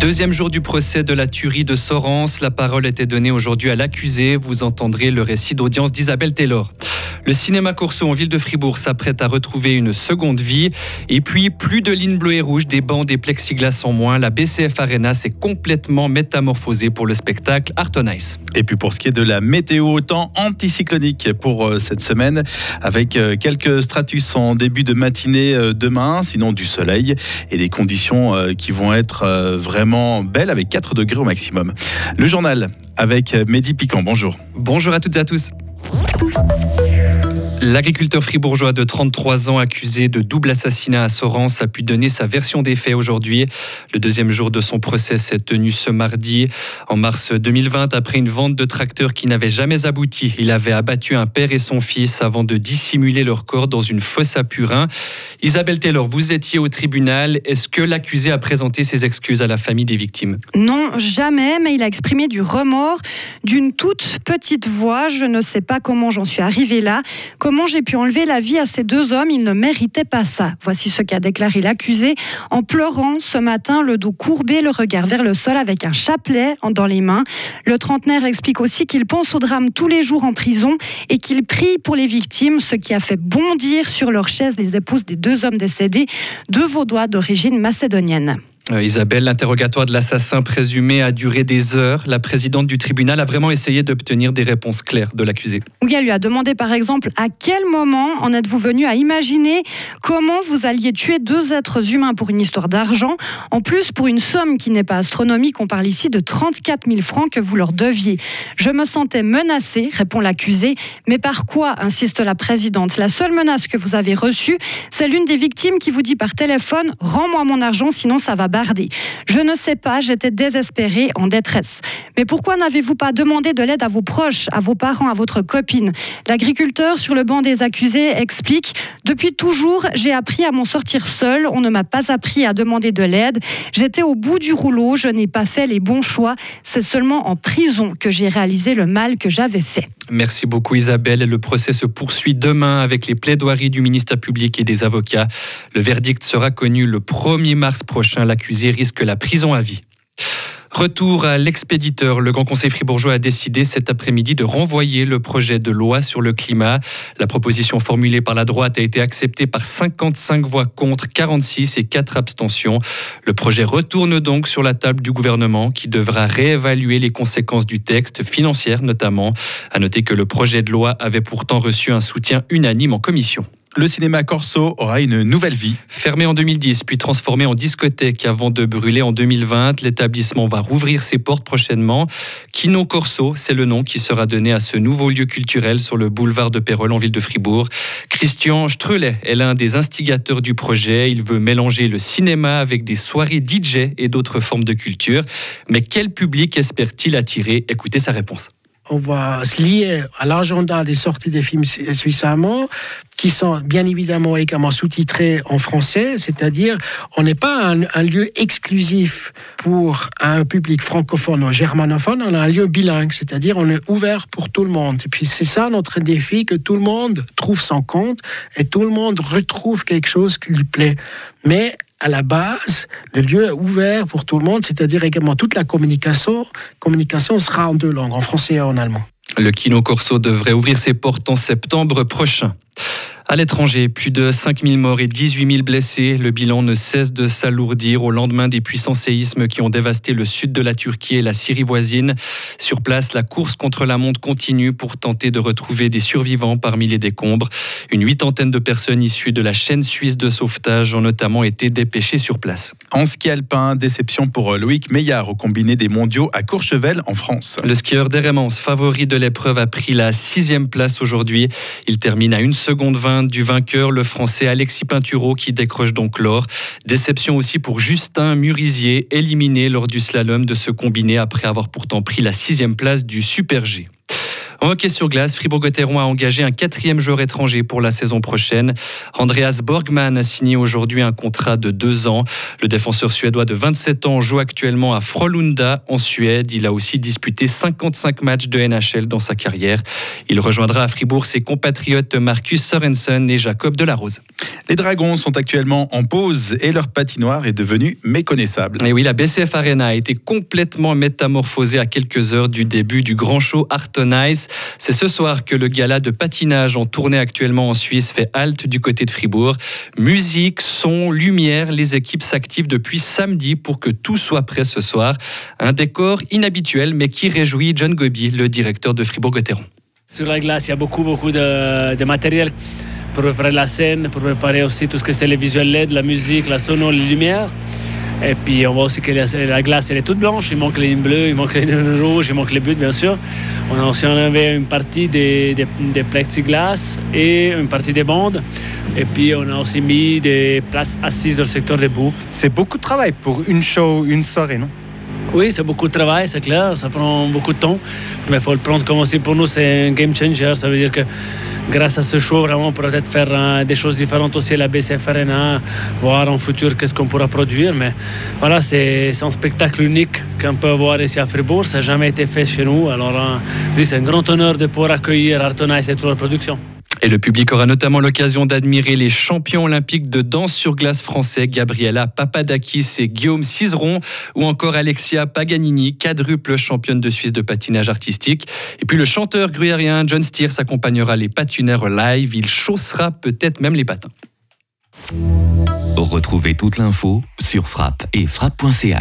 Deuxième jour du procès de la tuerie de Sorens. La parole était donnée aujourd'hui à l'accusé. Vous entendrez le récit d'audience d'Isabelle Taylor. Le cinéma Corso en ville de Fribourg s'apprête à retrouver une seconde vie. Et puis, plus de lignes bleues et rouges, des bancs, des plexiglas en moins. La BCF Arena s'est complètement métamorphosée pour le spectacle Art on Ice. Et puis pour ce qui est de la météo, temps anticyclonique pour euh, cette semaine, avec euh, quelques stratus en début de matinée euh, demain, sinon du soleil et des conditions qui vont être vraiment belles avec 4 degrés au maximum. Le journal avec Mehdi Piquant, bonjour. Bonjour à toutes et à tous. L'agriculteur fribourgeois de 33 ans accusé de double assassinat à Sorens a pu donner sa version des faits aujourd'hui. Le deuxième jour de son procès s'est tenu ce mardi. En mars 2020, après une vente de tracteur qui n'avait jamais abouti, il avait abattu un père et son fils avant de dissimuler leur corps dans une fosse à Purin. Isabelle Taylor, vous étiez au tribunal. Est-ce que l'accusé a présenté ses excuses à la famille des victimes? Non, jamais, mais il a exprimé du remords d'une toute petite voix. Je ne sais pas comment j'en suis arrivé là. J'ai pu enlever la vie à ces deux hommes Ils ne méritaient pas ça. Voici ce qu'a déclaré l'accusé en pleurant ce matin, le dos courbé, le regard vers le sol avec un chapelet dans les mains. Le trentenaire explique aussi qu'il pense au drame tous les jours en prison et qu'il prie pour les victimes, ce qui a fait bondir sur leur chaise les épouses des deux hommes décédés, deux Vaudois d'origine macédonienne. Euh, Isabelle, l'interrogatoire de l'assassin présumé a duré des heures. La présidente du tribunal a vraiment essayé d'obtenir des réponses claires de l'accusé. Oui, elle lui a demandé par exemple à quel moment en êtes-vous venu à imaginer comment vous alliez tuer deux êtres humains pour une histoire d'argent, en plus pour une somme qui n'est pas astronomique, on parle ici de 34 000 francs que vous leur deviez. Je me sentais menacée, répond l'accusé, mais par quoi, insiste la présidente? La seule menace que vous avez reçue, c'est l'une des victimes qui vous dit par téléphone, rends-moi mon argent, sinon ça va je ne sais pas, j'étais désespérée, en détresse. Mais pourquoi n'avez-vous pas demandé de l'aide à vos proches, à vos parents, à votre copine? L'agriculteur sur le banc des accusés explique Depuis toujours, j'ai appris à m'en sortir seul. On ne m'a pas appris à demander de l'aide. J'étais au bout du rouleau, je n'ai pas fait les bons choix. C'est seulement en prison que j'ai réalisé le mal que j'avais fait. Merci beaucoup Isabelle. Le procès se poursuit demain avec les plaidoiries du ministère public et des avocats. Le verdict sera connu le 1er mars prochain. L'accusé risque la prison à vie. Retour à l'expéditeur. Le Grand Conseil fribourgeois a décidé cet après-midi de renvoyer le projet de loi sur le climat. La proposition formulée par la droite a été acceptée par 55 voix contre, 46 et 4 abstentions. Le projet retourne donc sur la table du gouvernement qui devra réévaluer les conséquences du texte, financières notamment. À noter que le projet de loi avait pourtant reçu un soutien unanime en commission le cinéma Corso aura une nouvelle vie. Fermé en 2010, puis transformé en discothèque avant de brûler en 2020, l'établissement va rouvrir ses portes prochainement. Kino Corso, c'est le nom qui sera donné à ce nouveau lieu culturel sur le boulevard de Pérol en ville de Fribourg. Christian Streulet est l'un des instigateurs du projet. Il veut mélanger le cinéma avec des soirées DJ et d'autres formes de culture. Mais quel public espère-t-il attirer? Écoutez sa réponse on va se lier à l'agenda des sorties des films suisses allemands qui sont bien évidemment également sous-titrés en français, c'est-à-dire on n'est pas un, lieu exclusif pour un public francophone ou germanophone, on a un lieu bilingue, c'est-à-dire on est ouvert pour tout le monde. Et puis c'est ça notre défi, que tout le monde trouve son compte et tout le monde retrouve quelque chose qui lui plaît. Mais à la base, le lieu est ouvert pour tout le monde, c'est-à-dire également toute la communication. Communication sera en deux langues, en français et en allemand. Le Kino Corso devrait ouvrir ses portes en septembre prochain. À l'étranger, plus de 5000 morts et 18 000 blessés. Le bilan ne cesse de s'alourdir au lendemain des puissants séismes qui ont dévasté le sud de la Turquie et la Syrie voisine. Sur place, la course contre la montre continue pour tenter de retrouver des survivants parmi les décombres. Une huitantaine de personnes issues de la chaîne suisse de sauvetage ont notamment été dépêchées sur place. En ski alpin, déception pour Loïc Meillard au combiné des mondiaux à Courchevel en France. Le skieur d'Hérémence, favori de l'épreuve, a pris la sixième place aujourd'hui. Il termine à une seconde 20 du vainqueur, le français Alexis Pinturo, qui décroche donc l'or. Déception aussi pour Justin Murisier, éliminé lors du slalom de ce combiné après avoir pourtant pris la sixième place du Super G. En hockey sur glace, Fribourg-Gotteron a engagé un quatrième joueur étranger pour la saison prochaine. Andreas Borgman a signé aujourd'hui un contrat de deux ans. Le défenseur suédois de 27 ans joue actuellement à Frolunda en Suède. Il a aussi disputé 55 matchs de NHL dans sa carrière. Il rejoindra à Fribourg ses compatriotes Marcus Sorensen et Jacob Delarose. Les Dragons sont actuellement en pause et leur patinoire est devenue méconnaissable. Et oui, la BCF Arena a été complètement métamorphosée à quelques heures du début du grand show Arton Ice. C'est ce soir que le gala de patinage en tournée actuellement en Suisse fait halte du côté de Fribourg. Musique, son, lumière, les équipes s'activent depuis samedi pour que tout soit prêt ce soir. Un décor inhabituel mais qui réjouit John Gobi, le directeur de Fribourg-Gotteron. Sur la glace, il y a beaucoup, beaucoup de, matériel pour préparer la scène, pour préparer aussi tout ce que c'est les visuels LED, la musique, la sono, les lumières. Et puis on voit aussi que la glace elle est toute blanche, il manque les lignes bleues, il manque les lignes rouges, il manque les buts bien sûr. On a aussi enlevé une partie des, des, des plexiglas et une partie des bandes. Et puis on a aussi mis des places assises dans le secteur des bouts. C'est beaucoup de travail pour une show, une soirée, non? Oui, c'est beaucoup de travail, c'est clair, ça prend beaucoup de temps. Mais il faut le prendre comme aussi pour nous, c'est un game changer. Ça veut dire que grâce à ce show, vraiment, on pourra peut-être faire euh, des choses différentes aussi à la BCF Arena, voir en futur qu'est-ce qu'on pourra produire. Mais voilà, c'est un spectacle unique qu'on peut voir ici à Fribourg. Ça n'a jamais été fait chez nous. Alors, euh, c'est un grand honneur de pouvoir accueillir Artona et cette production. Et le public aura notamment l'occasion d'admirer les champions olympiques de danse sur glace français, Gabriela Papadakis et Guillaume Cizeron, ou encore Alexia Paganini, quadruple championne de Suisse de patinage artistique. Et puis le chanteur gruyérien John Steers accompagnera les patineurs live. Il chaussera peut-être même les patins. Retrouvez toute l'info sur frappe et frappe.ch.